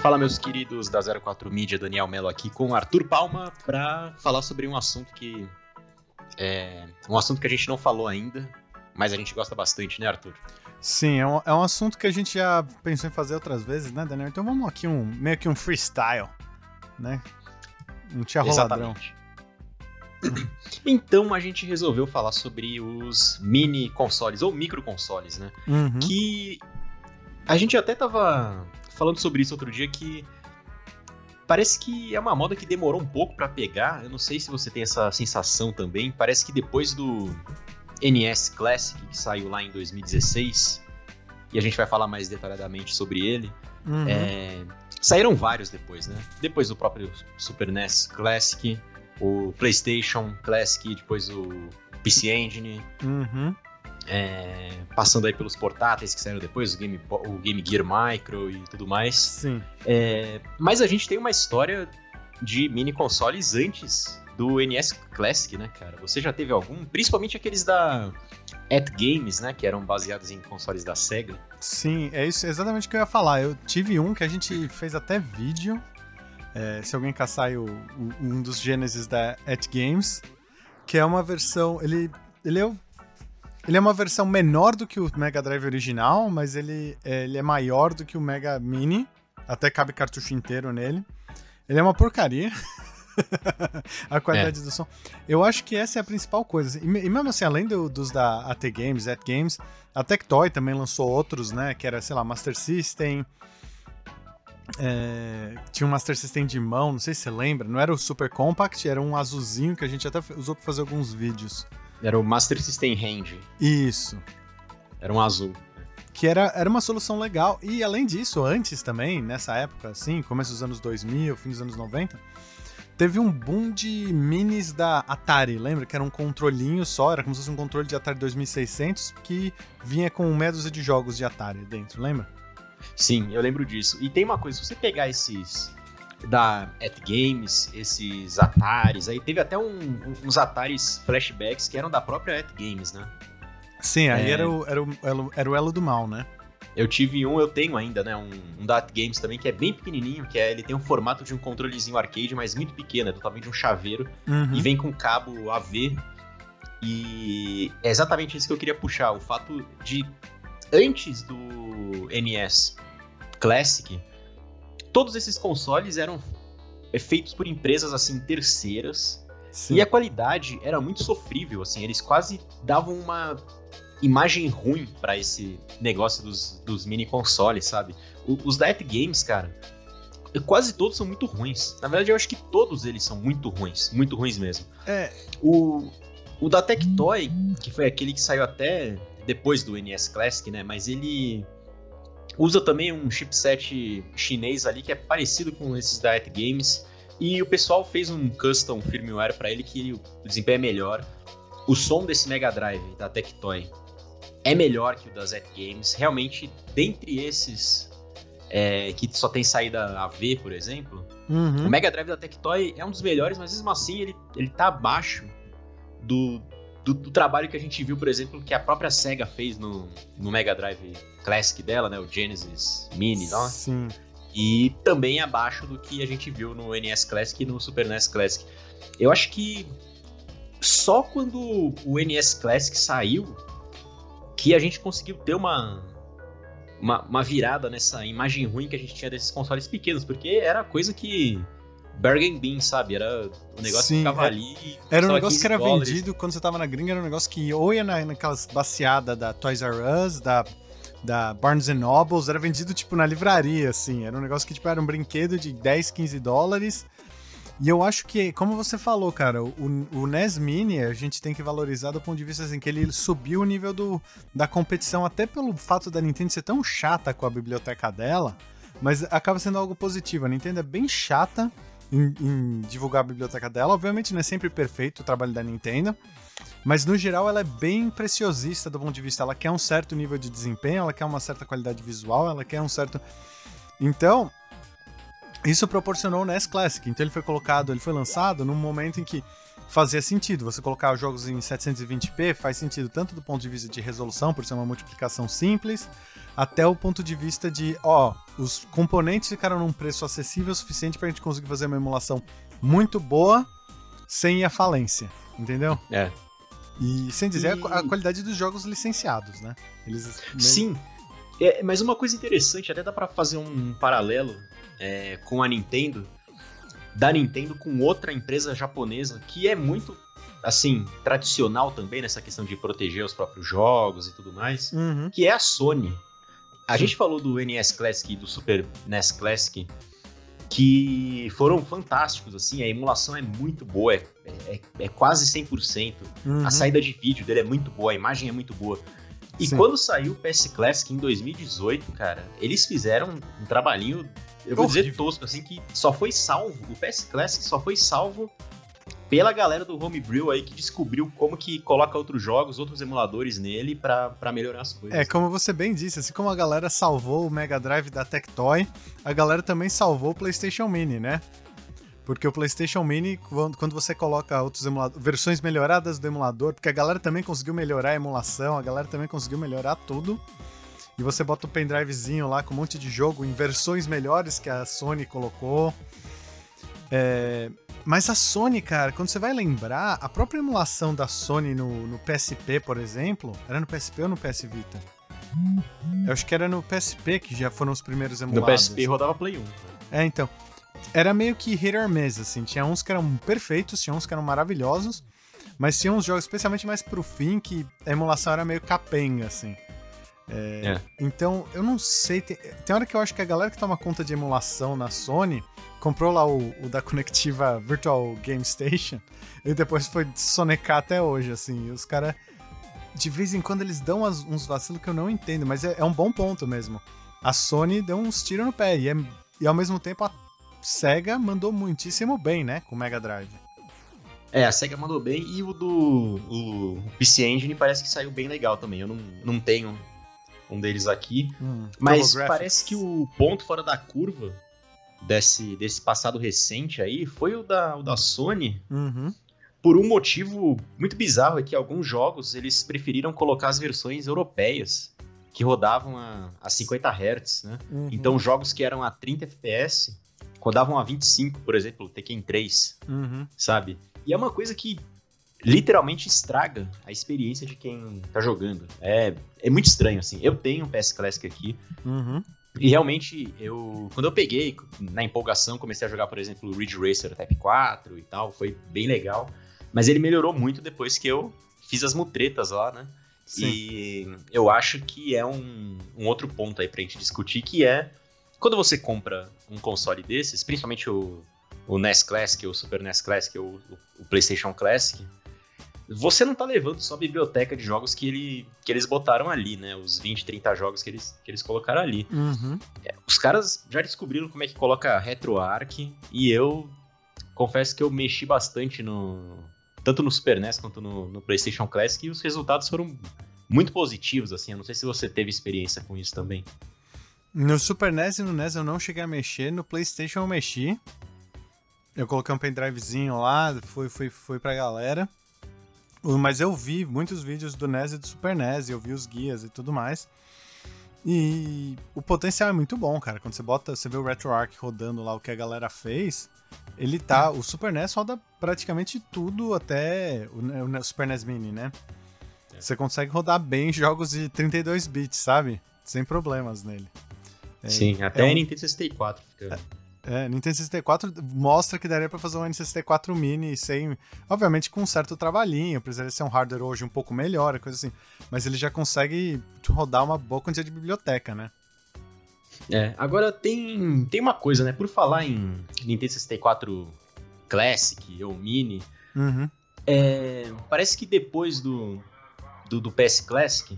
Fala, meus queridos da 04 Mídia, Daniel Mello aqui com Arthur Palma para falar sobre um assunto que é um assunto que a gente não falou ainda, mas a gente gosta bastante, né, Arthur? Sim, é um, é um assunto que a gente já pensou em fazer outras vezes, né, Daniel? Então vamos aqui um meio que um freestyle, né? Um tia roladrão. Então a gente resolveu falar sobre os mini consoles ou micro consoles, né? Uhum. Que a gente até tava falando sobre isso outro dia que parece que é uma moda que demorou um pouco pra pegar. Eu não sei se você tem essa sensação também. Parece que depois do NES Classic que saiu lá em 2016 e a gente vai falar mais detalhadamente sobre ele. Uhum. É, saíram vários depois, né? Depois do próprio Super NES Classic, o PlayStation Classic, depois o PC Engine, Uhum. É, passando aí pelos portáteis que saíram depois, o Game, o Game Gear Micro e tudo mais. Sim. É, mas a gente tem uma história de mini consoles antes do NES Classic, né, cara? Você já teve algum? Principalmente aqueles da At Games, né? Que eram baseados em consoles da SEGA. Sim, é isso é exatamente o que eu ia falar. Eu tive um que a gente fez até vídeo. é, se alguém caçar o, o- um dos Genesis da At Games, que é uma versão. Ele, ele, é, o- ele é uma versão menor do que o Mega Drive original, mas ele, é, ele é maior do que o Mega Mini. Até cabe cartucho inteiro nele. Ele é uma porcaria. a qualidade do som. Eu acho que essa é a principal coisa. E, e mesmo assim, além do- dos da AT Games, At Games, a Tectoy também lançou outros, né? Que era, sei lá, Master System. é, tinha um Master System de mão, não sei se você lembra. Não era o Super Compact, era um azulzinho que a gente até usou pra fazer alguns vídeos. Era o Master System Hand. Isso. Era um azul. Que era, era uma solução legal. E além disso, antes também, nessa época, assim, começo dos anos 2000, fim dos anos 90, teve um boom de minis da Atari, lembra? Que era um controlinho só, era como se fosse um controle de Atari 2600 que vinha com meia dúzia de jogos de Atari dentro, lembra? Sim, eu lembro disso. E tem uma coisa, se você pegar esses da At Games, esses Ataris, aí teve até um- uns Ataris flashbacks que eram da própria At Games, né? Sim, aí É. era, o, era, o, elo- era o elo do mal, né? Eu tive um, eu tenho ainda, né? Um, um da At Games também, que é bem pequenininho, que é, ele tem um formato de um controlezinho arcade, mas muito pequeno, é do tamanho de um chaveiro, Uhum. e vem com cabo AV. E é exatamente isso que eu queria puxar, o fato de antes do NES Classic, todos esses consoles eram feitos por empresas assim terceiras Sim. e a qualidade era muito sofrível, assim, eles quase davam uma imagem ruim pra esse negócio dos, dos mini consoles, sabe? O- os da At Games, cara, quase todos são muito ruins. Na verdade, eu acho que todos eles são muito ruins, muito ruins mesmo. É, O, o da Tectoy, que foi aquele que saiu até depois do NES Classic, né? Mas ele usa também um chipset chinês ali que é parecido com esses da At Games. E o pessoal fez um custom firmware pra ele que o desempenho é melhor. O som desse Mega Drive da Tectoy é melhor que o das At Games. Realmente, dentre esses é, que só tem saída AV, por exemplo, uhum. o Mega Drive da Tectoy é um dos melhores, mas mesmo assim ele, ele tá abaixo do, do, do trabalho que a gente viu, por exemplo, que a própria SEGA fez no, no Mega Drive Classic dela, né? O Genesis Mini, ó, Sim. e também abaixo do que a gente viu no NES Classic e no Super NES Classic. Eu acho que só quando o NES Classic saiu que a gente conseguiu ter uma, uma, uma virada nessa imagem ruim que a gente tinha desses consoles pequenos, porque era coisa que. Bargain Bean, sabe? Era o negócio Sim, que ficava é- ali. Era um negócio 15 que era dólares. vendido quando você tava na gringa, era um negócio que ou ia na, naquelas baseadas da Toys R Us, da, da Barnes Nobles, era vendido tipo na livraria, assim. Era um negócio que tipo, era um brinquedo de 10, 15 dólares. E eu acho que, como você falou, cara, o, o NES Mini a gente tem que valorizar do ponto de vista assim, que ele subiu o nível do, da competição, até pelo fato da Nintendo ser tão chata com a biblioteca dela, mas acaba sendo algo positivo. A Nintendo é bem chata em, em divulgar a biblioteca dela. Obviamente não é sempre perfeito o trabalho da Nintendo, mas no geral ela é bem preciosista do ponto de vista. Ela quer um certo nível de desempenho, ela quer uma certa qualidade visual, ela quer um certo. Então, isso proporcionou o NES Classic. Então ele foi colocado, ele foi lançado num momento em que fazia sentido. Você colocar os jogos em 720p faz sentido tanto do ponto de vista de resolução, por ser uma multiplicação simples, até o ponto de vista de, ó, os componentes ficaram num preço acessível o suficiente pra gente conseguir fazer uma emulação muito boa sem à falência, entendeu? É. E sem dizer E- a, a qualidade dos jogos licenciados, né? Eles Sim. É, mas uma coisa interessante, até dá pra fazer um paralelo é, com a Nintendo, da Nintendo com outra empresa japonesa que é muito, assim, tradicional também nessa questão de proteger os próprios jogos e tudo mais, Uhum. que é a Sony. A Sim. gente falou do NES Classic e do Super NES Classic, que foram fantásticos, assim, a emulação é muito boa, é, é, é quase 100%. Uhum. A saída de vídeo dele é muito boa, a imagem é muito boa. E Sim. quando saiu o PS Classic em 2018, cara, eles fizeram um trabalhinho, eu vou dizer tosco, assim, que só foi salvo, o PS Classic só foi salvo pela galera do Homebrew aí que descobriu como que coloca outros jogos, outros emuladores nele pra melhorar as coisas. É, como você bem disse, assim como a galera salvou o Mega Drive da Tectoy, a galera também salvou o PlayStation Mini, né? Porque o PlayStation Mini, quando você coloca outros emuladores, versões melhoradas do emulador, porque a galera também conseguiu melhorar a emulação, a galera também conseguiu melhorar tudo. E você bota o pendrivezinho lá com um monte de jogo em versões melhores que a Sony colocou. É, Mas a Sony, cara, quando você vai lembrar, a própria emulação da Sony no, no PSP, por exemplo, era no PSP ou no PS Vita? Eu acho que era no PSP que já foram os primeiros no emulados. PSP rodava Play 1. É, então. Era meio que hit or miss, assim. Tinha uns que eram perfeitos, tinha uns que eram maravilhosos, mas tinha uns jogos, especialmente mais pro fim, que a emulação era meio capenga, assim. É, É. Então, eu não sei. Tem, tem hora que eu acho que a galera que toma conta de emulação na Sony comprou lá o, o da conectiva Virtual Game Station e depois foi sonecar até hoje, assim. E os caras, de vez em quando, eles dão as- uns vacilos que eu não entendo, mas é, é um bom ponto mesmo. A Sony deu uns tiros no pé e, é- e ao mesmo tempo a Sega mandou muitíssimo bem, né? Com o Mega Drive. É, a SEGA mandou bem e o do o PC Engine parece que saiu bem legal também. Eu não, não tenho um deles aqui. Mas TurboGrafx. parece que o ponto fora da curva desse, desse passado recente aí foi o da, o da Sony, Uhum. por um motivo muito bizarro, é que alguns jogos eles preferiram colocar as versões europeias, que rodavam a, a 50 Hz, né? Uhum. Então jogos que eram a 30 FPS rodavam a 25, por exemplo, o Tekken 3, Uhum. sabe? E é uma coisa que literalmente estraga a experiência de quem tá jogando. É, é muito estranho, assim. Eu tenho um PS Classic aqui, Uhum. e realmente, eu quando eu peguei, na empolgação, comecei a jogar, por exemplo, o Ridge Racer Type 4 e tal, foi bem legal. Mas ele melhorou muito depois que eu fiz as mutretas lá, né? Sim. E eu acho que é um, um outro ponto aí pra gente discutir, que é quando você compra um console desses, principalmente o, o NES Classic, o Super NES Classic, ou o, o PlayStation Classic, você não tá levando só a biblioteca de jogos que, ele, que eles botaram ali, né? Os 20, 30 jogos que eles, que eles colocaram ali. Uhum. Os caras já descobriram como é que coloca RetroArch e eu confesso que eu mexi bastante no tanto no Super NES quanto no, no PlayStation Classic e os resultados foram muito positivos assim. Eu não sei se você teve experiência com isso também. No Super NES e no NES eu não cheguei a mexer, no PlayStation eu mexi. Eu coloquei um pendrivezinho lá, fui, fui, fui pra galera. Mas eu vi muitos vídeos do NES e do Super NES, eu vi os guias e tudo mais. E o potencial é muito bom, cara. Quando você bota, você vê o RetroArch rodando lá o que a galera fez, ele tá. O Super NES roda praticamente tudo até o, o Super NES Mini, né? É. Você consegue rodar bem jogos de 32 bits, sabe? Sem problemas nele. É, Sim, até é um- Nintendo 64 fica. é, Nintendo 64 mostra que daria pra fazer um N64 Mini sem. Obviamente com um certo trabalhinho, precisaria ser um hardware hoje um pouco melhor, coisa assim. Mas ele já consegue rodar uma boa quantidade de biblioteca, né? É, agora tem, tem uma coisa, né? Por falar em Nintendo 64 Classic ou Mini, Uhum. É, parece que depois do, do, do PS Classic,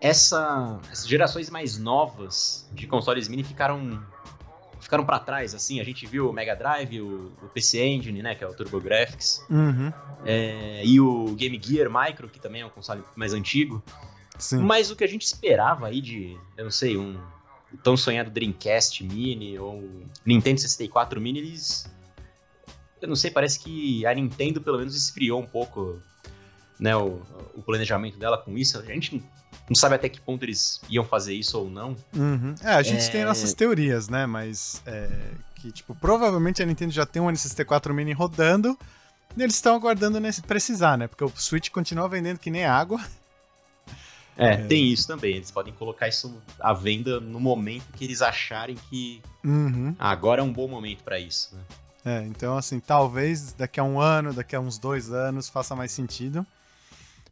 essa, essas gerações mais novas de consoles mini ficaram ficaram para trás, assim, a gente viu o Mega Drive, o, o PC Engine, né, que é o TurboGrafx, Uhum. é, e o Game Gear Micro, que também é um console mais antigo, Sim. mas o que a gente esperava aí de, eu não sei, um tão sonhado Dreamcast Mini ou Nintendo 64 Mini, eles eu não sei, parece que a Nintendo pelo menos esfriou um pouco né, o, o planejamento dela com isso. A gente não sabe até que ponto eles iam fazer isso ou não. Uhum. É, a gente é... tem nossas teorias, né? Mas é, que, tipo, provavelmente a Nintendo já tem um NCT4 Mini rodando e eles estão aguardando nesse precisar, né? Porque o Switch continua vendendo que nem água. É, é, tem isso também. Eles podem colocar isso à venda no momento que eles acharem que uhum. agora é um bom momento para isso. Né? É, então assim, talvez daqui a um ano, daqui a uns dois anos faça mais sentido.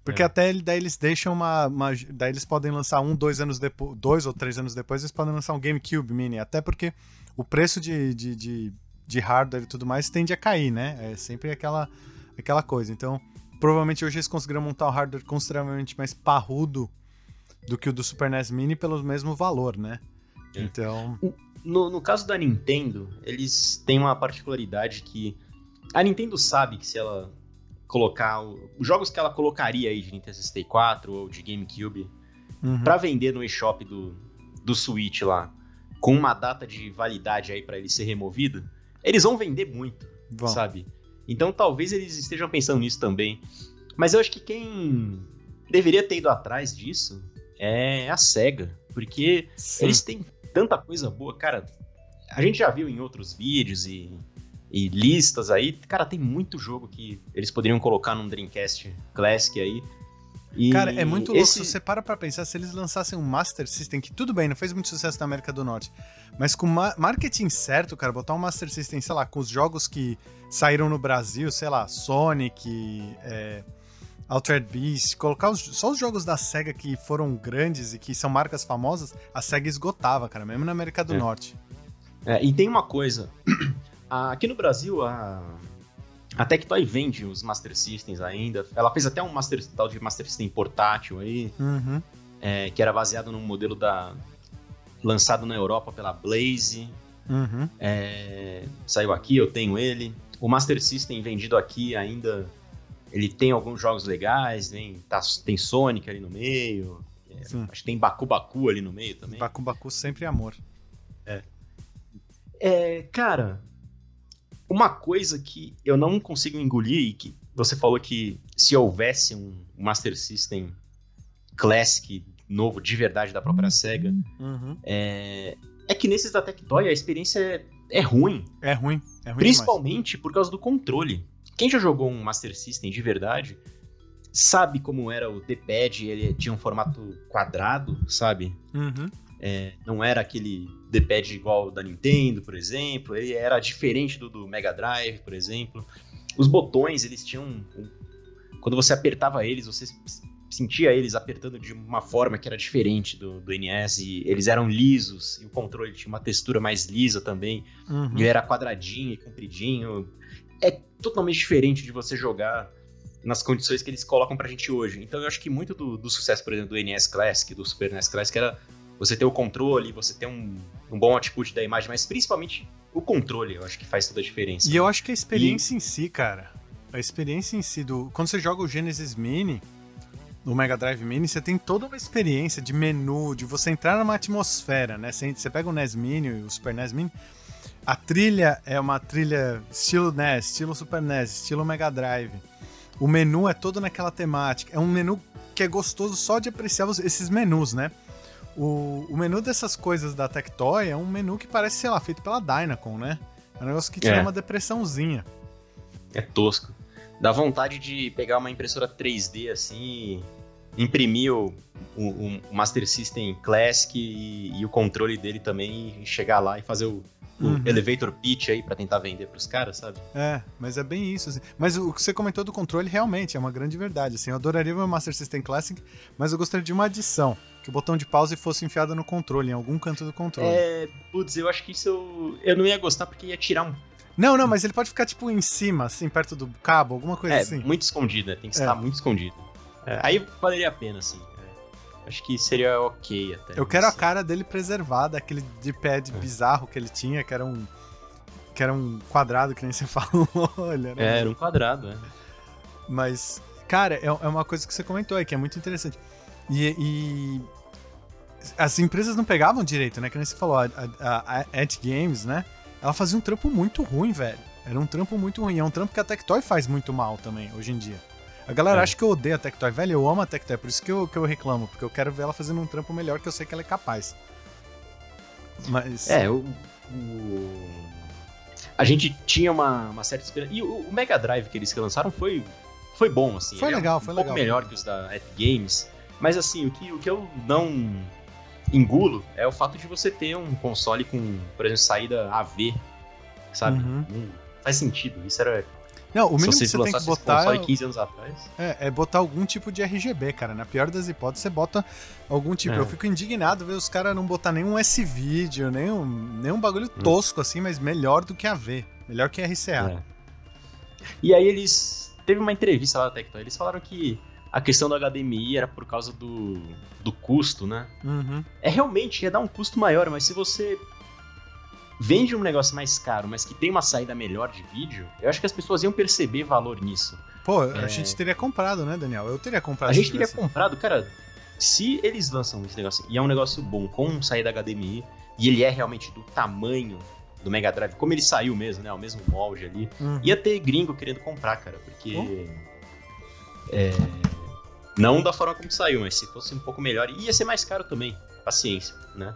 Porque é. até daí eles deixam uma, uma, Daí eles podem lançar um, dois anos depois. Dois ou três anos depois, eles podem lançar um GameCube Mini. Até porque o preço de, de, de, de hardware e tudo mais tende a cair, né? É sempre aquela, aquela coisa. Então, provavelmente hoje eles conseguiram montar um hardware consideravelmente mais parrudo do que o do Super NES Mini pelo mesmo valor, né? É. Então. No, no caso da Nintendo, eles têm uma particularidade que. A Nintendo sabe que se ela colocar os jogos que ela colocaria aí de Nintendo 64 ou de GameCube uhum. para vender no eShop do, do Switch lá, com uma data de validade aí para ele ser removido, eles vão vender muito, Bom. sabe? Então talvez eles estejam pensando nisso também. Mas eu acho que quem deveria ter ido atrás disso é a SEGA, porque Sim. eles têm tanta coisa boa, cara. A gente já viu em outros vídeos e e listas aí, cara, tem muito jogo que eles poderiam colocar num Dreamcast Classic aí. E cara, é muito louco. Esse... Se você para pra pensar, se eles lançassem um Master System, que tudo bem, não fez muito sucesso na América do Norte, mas com ma marketing certo, cara, botar um Master System, sei lá, com os jogos que saíram no Brasil, sei lá, Sonic, é, Altered Beast, colocar os, só os jogos da SEGA que foram grandes e que são marcas famosas, a SEGA esgotava, cara, mesmo na América do é. Norte. É, e tem uma coisa. Aqui no Brasil, a, a Tectoy vende os Master Systems ainda. Ela fez até um Master, tal de Master System portátil aí, uhum. é, que era baseado num modelo da lançado na Europa pela Blaze. Uhum. É, saiu aqui, eu tenho ele. O Master System vendido aqui ainda, ele tem alguns jogos legais, tem, tá, tem Sonic ali no meio. É, acho que tem Baku Baku ali no meio também. Baku Baku sempre amor. É. É, cara, uma coisa que eu não consigo engolir e que você falou que se houvesse um Master System Classic novo de verdade da própria SEGA, uhum. é, é que nesses da Tectoy a experiência é, é ruim. É ruim. É ruim Principalmente demais. por causa do controle. Quem já jogou um Master System de verdade sabe como era o D-pad, ele tinha um formato quadrado, sabe? Uhum. É, não era aquele D-pad igual da Nintendo, por exemplo. Ele era diferente do, do Mega Drive, por exemplo. Os botões, eles tinham. Um, quando você apertava eles, você sentia eles apertando de uma forma que era diferente do, do NES. E eles eram lisos, e o controle tinha uma textura mais lisa também. Uhum. E era quadradinho e compridinho. É totalmente diferente de você jogar nas condições que eles colocam pra gente hoje. Então eu acho que muito do, do sucesso, por exemplo, do NES Classic, do Super NES Classic, era você ter o controle, você ter um, um bom output da imagem, mas principalmente o controle, eu acho que faz toda a diferença. E eu acho que a experiência e... em si, cara, a experiência em si do. Quando você joga o Genesis Mini, no Mega Drive Mini, você tem toda uma experiência de menu, de você entrar numa atmosfera, né? Você, você pega o NES Mini e o Super NES Mini, a trilha é uma trilha estilo NES, estilo Super NES, estilo Mega Drive. O menu é todo naquela temática. É um menu que é gostoso só de apreciar esses menus, né? O, o menu dessas coisas da Tectoy é um menu que parece, sei lá, feito pela Dynacon, né? É um negócio que tira é. uma depressãozinha. É tosco. Dá vontade de pegar uma impressora 3D assim imprimir o, o, o Master System Classic e, e, o controle dele também e chegar lá e fazer o, uhum. elevator pitch aí para tentar vender pros caras, sabe? É, mas é bem isso. Assim. Mas o que você comentou do controle realmente é uma grande verdade. Assim, eu adoraria meu Master System Classic, mas eu gostaria de uma adição que o botão de pause fosse enfiado no controle, em algum canto do controle. É, putz, eu acho que isso eu, eu não ia gostar porque ia tirar um. Não, não, mas ele pode ficar tipo em cima, assim, perto do cabo, alguma coisa é, assim. muito escondida, tem que estar é. muito escondido. É, aí valeria a pena, assim. É. Acho que seria ok até. Eu quero a cara dele preservada, aquele de pad é. bizarro que ele tinha, que era um. Que era um quadrado, que nem você falou. Olha, era, é, era um quadrado, é. Mas, cara, é, uma coisa que você comentou aí, que é muito interessante. E, e, as empresas não pegavam direito, né? Que nem você falou, a, a, a Ant Games, né? Ela fazia um trampo muito ruim, velho. Era um trampo muito ruim. É um trampo que a Tectoy faz muito mal também, hoje em dia. A galera É. acha que eu odeio a Tectoy. Velho, eu amo a Tectoy, por isso que eu, que eu reclamo. Porque eu quero ver ela fazendo um trampo melhor, que eu sei que ela é capaz. Mas... É, o. o- A gente tinha uma, uma certa esperança. E o, o Mega Drive que eles lançaram foi, foi bom, assim. Foi Ele é legal, um, foi um legal. pouco melhor que os da Epic Games. Mas assim, o que, o que eu não engulo é o fato de você ter um console com, por exemplo, saída AV, sabe? Uhum. Não faz sentido. Isso era. Não, o mínimo que você tem que botar console é, 15 anos atrás. é, é botar algum tipo de RGB, cara. Na pior das hipóteses, você bota algum tipo. É. Eu fico indignado ver os caras não botar nenhum S-Video, nenhum, nenhum bagulho Hum. tosco assim, mas melhor do que AV. Melhor que RCA. É. E aí eles. Teve uma entrevista lá da Tectoy, eles falaram que a questão do HDMI era por causa do, do custo, né? Uhum. É realmente ia dar um custo maior, mas se você vende um negócio mais caro, mas que tem uma saída melhor de vídeo, eu acho que as pessoas iam perceber valor nisso. Pô, a É. gente teria comprado, né, Daniel? Eu teria comprado. A gente teria tivesse. comprado, cara, se eles lançam esse negócio e é um negócio bom com saída HDMI e ele é realmente do tamanho do Mega Drive, como ele saiu mesmo, né, o mesmo molde ali, Uhum. ia ter gringo querendo comprar, cara, porque é, não da forma como saiu, mas se fosse um pouco melhor, ia ser mais caro também, paciência, né?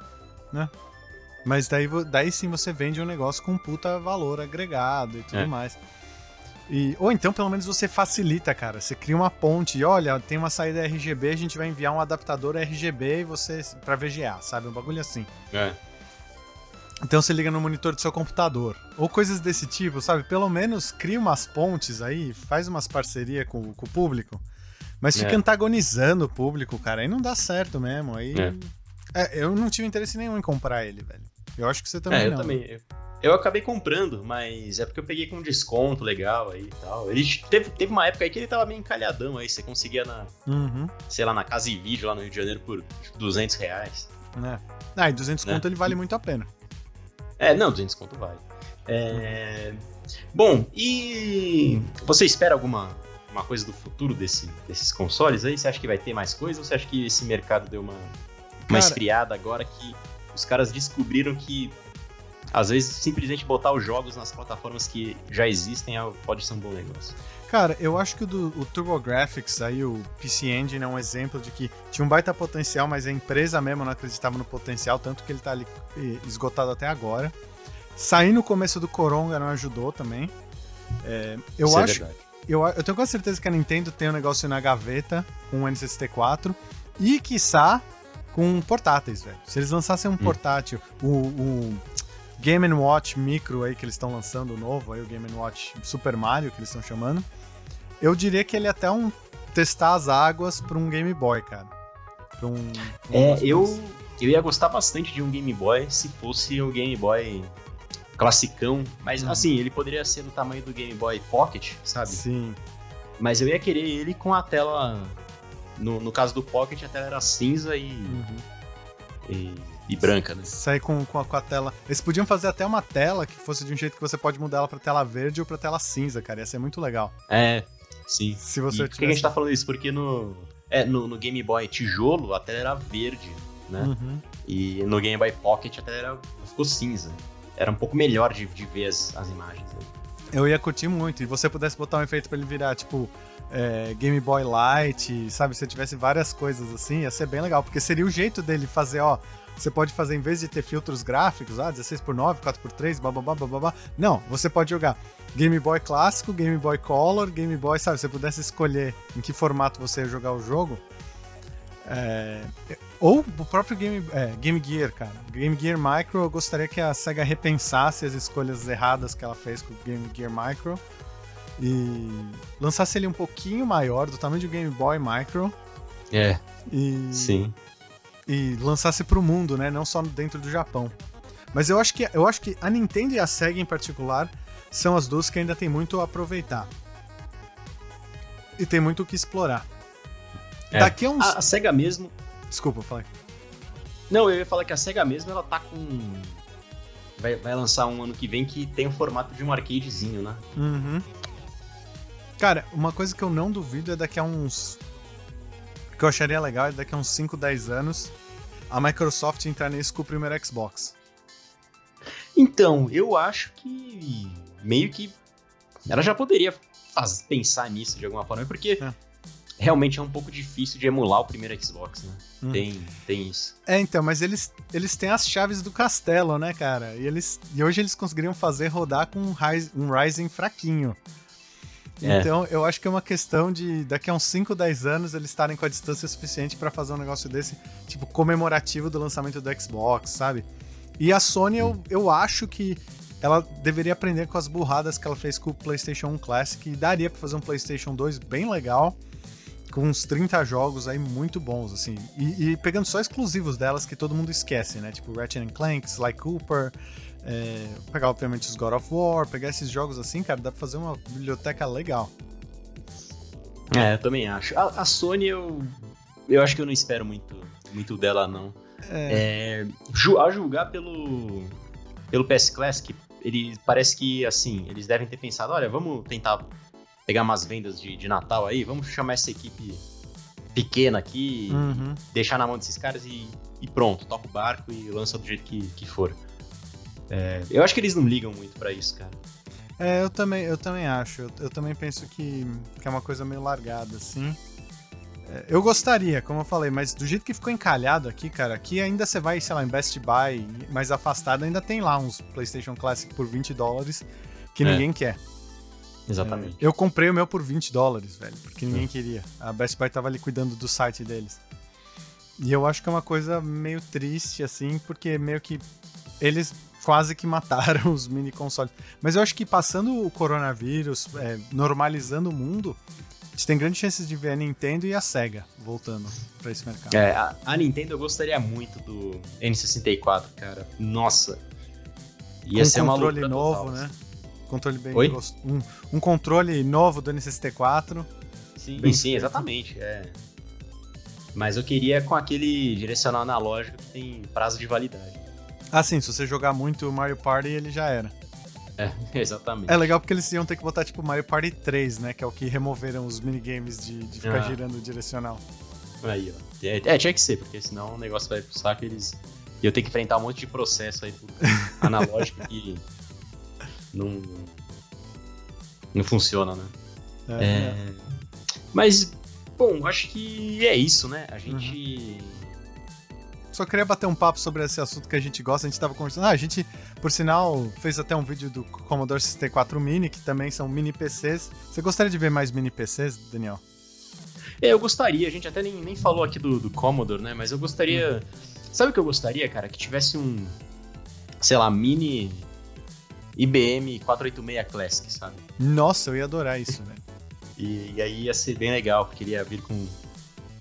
Mas daí, daí sim você vende um negócio com puta valor agregado e tudo É. mais. E, ou então, pelo menos, você facilita, cara. Você cria uma ponte e olha, tem uma saída RGB, a gente vai enviar um adaptador RGB e você para VGA, sabe? Um bagulho assim. É. Então você liga no monitor do seu computador. Ou coisas desse tipo, sabe? Pelo menos cria umas pontes aí, faz umas parcerias com, com o público. Mas fica É. antagonizando o público, cara. Aí não dá certo mesmo. Aí. É. É, eu não tive interesse nenhum em comprar ele, velho. Eu acho que você também é, eu não. também. Eu, eu acabei comprando, mas é porque eu peguei com desconto legal aí e tal. Ele teve, teve uma época aí que ele tava meio encalhadão aí, você conseguia na, Uhum. sei lá, na Casa e Vídeo lá no Rio de Janeiro por tipo, 200 reais. né? Ah, e 200 Né? conto ele vale muito a pena. É, não, 200 conto vale. É... Bom, e você espera alguma uma coisa do futuro desse, desses consoles aí? Você acha que vai ter mais coisa ou você acha que esse mercado deu uma, uma Cara- esfriada agora que os caras descobriram que às vezes simplesmente botar os jogos nas plataformas que já existem é- pode ser um bom negócio. Cara, eu acho que o, do, o TurboGrafx, aí o PC Engine é um exemplo de que tinha um baita potencial, mas a empresa mesmo não acreditava no potencial, tanto que ele tá ali esgotado até agora. Sair no começo do Coronga não ajudou também. É, eu Isso é acho, verdade. eu, eu tenho quase certeza que a Nintendo tem um negócio na gaveta com o N64 e, quiçá, com portáteis, velho. Se eles lançassem um Hum. portátil, o, o Game Watch Micro aí que eles estão lançando novo, aí o Game Watch Super Mario que eles estão chamando, eu diria que ele é até um testar as águas para um Game Boy, cara. Pra um, um É, eu, eu ia gostar bastante de um Game Boy se fosse o Game Boy classicão, mas Uhum. assim, ele poderia ser do tamanho do Game Boy Pocket, sabe? Sim. Mas eu ia querer ele com a tela. No, no caso do Pocket, a tela era cinza e, Uhum. e, e branca, né? Sair com, com, a, com a tela. Eles podiam fazer até uma tela que fosse de um jeito que você pode mudar ela pra tela verde ou pra tela cinza, cara. Ia ser muito legal. É, sim. Se E você por que a gente tá falando isso? Porque no, é, no, no Game Boy tijolo a tela era verde, né? Uhum. E no Game Boy Pocket a tela era, ficou cinza. Era um pouco melhor de, de ver as, as imagens. né? Eu ia curtir muito. E você pudesse botar um efeito pra ele virar, tipo, é, Game Boy Light, sabe? Se tivesse várias coisas assim, ia ser bem legal. Porque seria o jeito dele fazer, ó. Você pode fazer, em vez de ter filtros gráficos, ah, 16x9, 4x3, bababá, bababá. Não, você pode jogar Game Boy clássico, Game Boy Color, Game Boy, sabe? Se você pudesse escolher em que formato você ia jogar o jogo. É, ou o próprio Game, é, Game Gear, cara. Game Gear Micro, eu gostaria que a SEGA repensasse as escolhas erradas que ela fez com o Game Gear Micro e lançasse ele um pouquinho maior, do tamanho de um Game Boy Micro, É, e, sim. e lançasse pro mundo, né? Não só dentro do Japão. Mas eu acho que eu acho que a Nintendo e a Sega em particular são as duas que ainda tem muito a aproveitar. E tem muito o que explorar. É. Daqui a uns. A, a SEGA mesmo. Desculpa, falei. Não, eu ia falar que a SEGA mesmo ela tá com. Vai, vai lançar um ano que vem que tem o formato de um arcadezinho, né? Uhum. Cara, uma coisa que eu não duvido é daqui a uns. que eu acharia legal é daqui a uns 5, 10 anos a Microsoft entrar nisso com o primeiro Xbox. Então, eu acho que meio que ela já poderia faz, pensar nisso de alguma forma, porque É. realmente é um pouco difícil de emular o primeiro Xbox, né? Hum. Tem, tem isso. É, então, mas eles, eles têm as chaves do castelo, né, cara? E, eles, e hoje eles conseguiriam fazer rodar com um Ryzen, um Ryzen fraquinho. É. Então, eu acho que é uma questão de daqui a uns 5, 10 anos eles estarem com a distância suficiente pra fazer um negócio desse, tipo, comemorativo do lançamento do Xbox, sabe? E a Sony, eu, eu acho que ela deveria aprender com as burradas que ela fez com o PlayStation 1 Classic e daria pra fazer um PlayStation 2 bem legal, com uns 30 jogos aí muito bons, assim. E, e pegando só exclusivos delas que todo mundo esquece, né? Tipo Ratchet Clank, Sly Cooper, é, pegar obviamente os God of War, pegar esses jogos assim, cara, dá pra fazer uma biblioteca legal. É, eu também acho. A, a Sony, eu, eu acho que eu não espero muito, muito dela, não. É, ju- a julgar pelo, pelo PS Classic, ele parece que, assim, eles devem ter pensado, olha, vamos tentar pegar umas vendas de, de Natal aí, vamos chamar essa equipe pequena aqui, Uhum. deixar na mão desses caras e, e pronto, toca o barco e lança do jeito que, que for. É, eu acho que eles não ligam muito pra isso, cara. É, eu também, eu também acho. Eu, eu também penso que, que é uma coisa meio largada, assim. É, eu gostaria, como eu falei, mas do jeito que ficou encalhado aqui, cara, aqui ainda você vai, sei lá, em Best Buy, mais afastado, ainda tem lá uns PlayStation Classic por 20 dólares que É. ninguém quer. Exatamente. Eu comprei o meu por 20 dólares, velho, porque ninguém queria. A Best Buy tava ali cuidando do site deles. E eu acho que é uma coisa meio triste, assim, porque meio que eles quase que mataram os mini consoles. Mas eu acho que passando o coronavírus, é, normalizando o mundo, a gente tem grandes chances de ver a Nintendo e a Sega voltando pra esse mercado. É, a, a Nintendo eu gostaria muito do N64, cara. Nossa. Ia Com ser um uma controle loucura novo, total, né? Controle bem Oi? gost- um, um controle novo do N64. Sim, Bem sim, exatamente. É. Mas eu queria com aquele direcional analógico que tem prazo de validade. Ah, sim, se você jogar muito Mario Party, ele já era. É, exatamente. É legal porque eles iam ter que botar tipo Mario Party 3, né? Que é o que removeram os minigames de, de ficar Ah. girando o direcional. Aí, ó. É, é, tinha que ser, porque senão o negócio vai pro saco e eles. E eu tenho que enfrentar um monte de processo aí analógico que não. Não funciona, né? É, É, Mas, bom, acho que é isso, né? A gente. Só queria bater um papo sobre esse assunto que a gente gosta. A gente tava conversando. Ah, a gente, por sinal, fez até um vídeo do Commodore 64 Mini, que também são mini PCs. Você gostaria de ver mais mini PCs, Daniel? É, eu gostaria, a gente até nem, nem falou aqui do, do Commodore, né? Mas eu gostaria. Sabe o que eu gostaria, cara? Que tivesse um. Sei lá, mini IBM 486 Classic, sabe? Nossa, eu ia adorar isso, velho. E, e aí ia ser bem legal, porque ele ia vir com.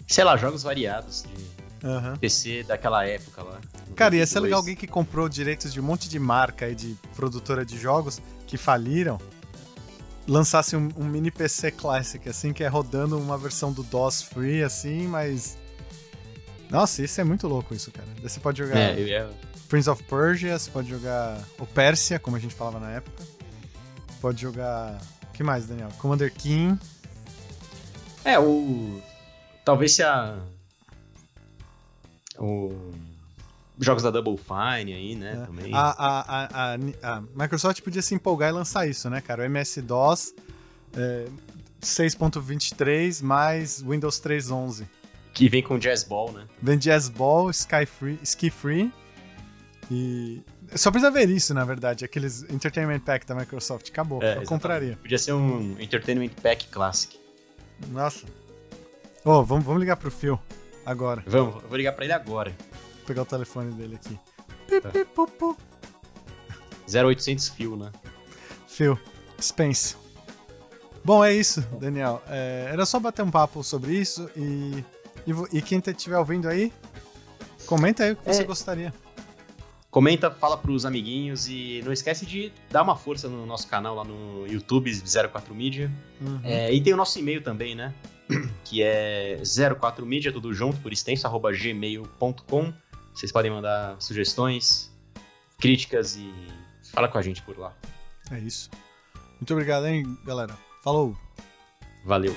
Sei lá, jogos variados de Aham. PC daquela época lá. Cara, ia ser 92. legal alguém que comprou direitos de um monte de marca aí de produtora de jogos que faliram, lançasse um, um mini PC Classic, assim, que é rodando uma versão do DOS Free, assim, mas. Nossa, isso é muito louco, isso, cara. Daí você pode jogar É, eu ia. Prince of Persia, você pode jogar o Pérsia, como a gente falava na época. Pode jogar. O que mais, Daniel? Commander King. É, o. Talvez se a. O. Jogos da Double Fine aí, né? É. Também. A, a, a, a- Microsoft podia se empolgar e lançar isso, né, cara? O MS-DOS é, 6.23 mais Windows 3.11. Que vem com Jazz Ball, né? Vem Jazz Ball, Sky Free, Ski Free e... Só precisa ver isso, na verdade, aqueles Entertainment Pack da Microsoft. Acabou, É, eu exatamente. compraria. Podia ser um Entertainment Pack Classic. Nossa. Ô, vamos, vamos ligar pro Phil agora. Vamos, eu vou ligar pra ele agora. Vou pegar o telefone dele aqui. Pi, pi, pu, pu. 0800 fio, né? Phil, dispense. Bom, é isso, Daniel. É, era só bater um papo sobre isso e, e, e quem estiver ouvindo aí, comenta aí o que É. você gostaria. Comenta, fala pros amiguinhos e não esquece de dar uma força no nosso canal lá no YouTube 04 Media. Uhum. É, e tem o nosso e-mail também, né? Que é 04media, tudo junto, por extenso, arroba gmail.com. Vocês podem mandar sugestões, críticas e fala com a gente por lá. É isso. Muito obrigado, hein, galera. Falou! Valeu!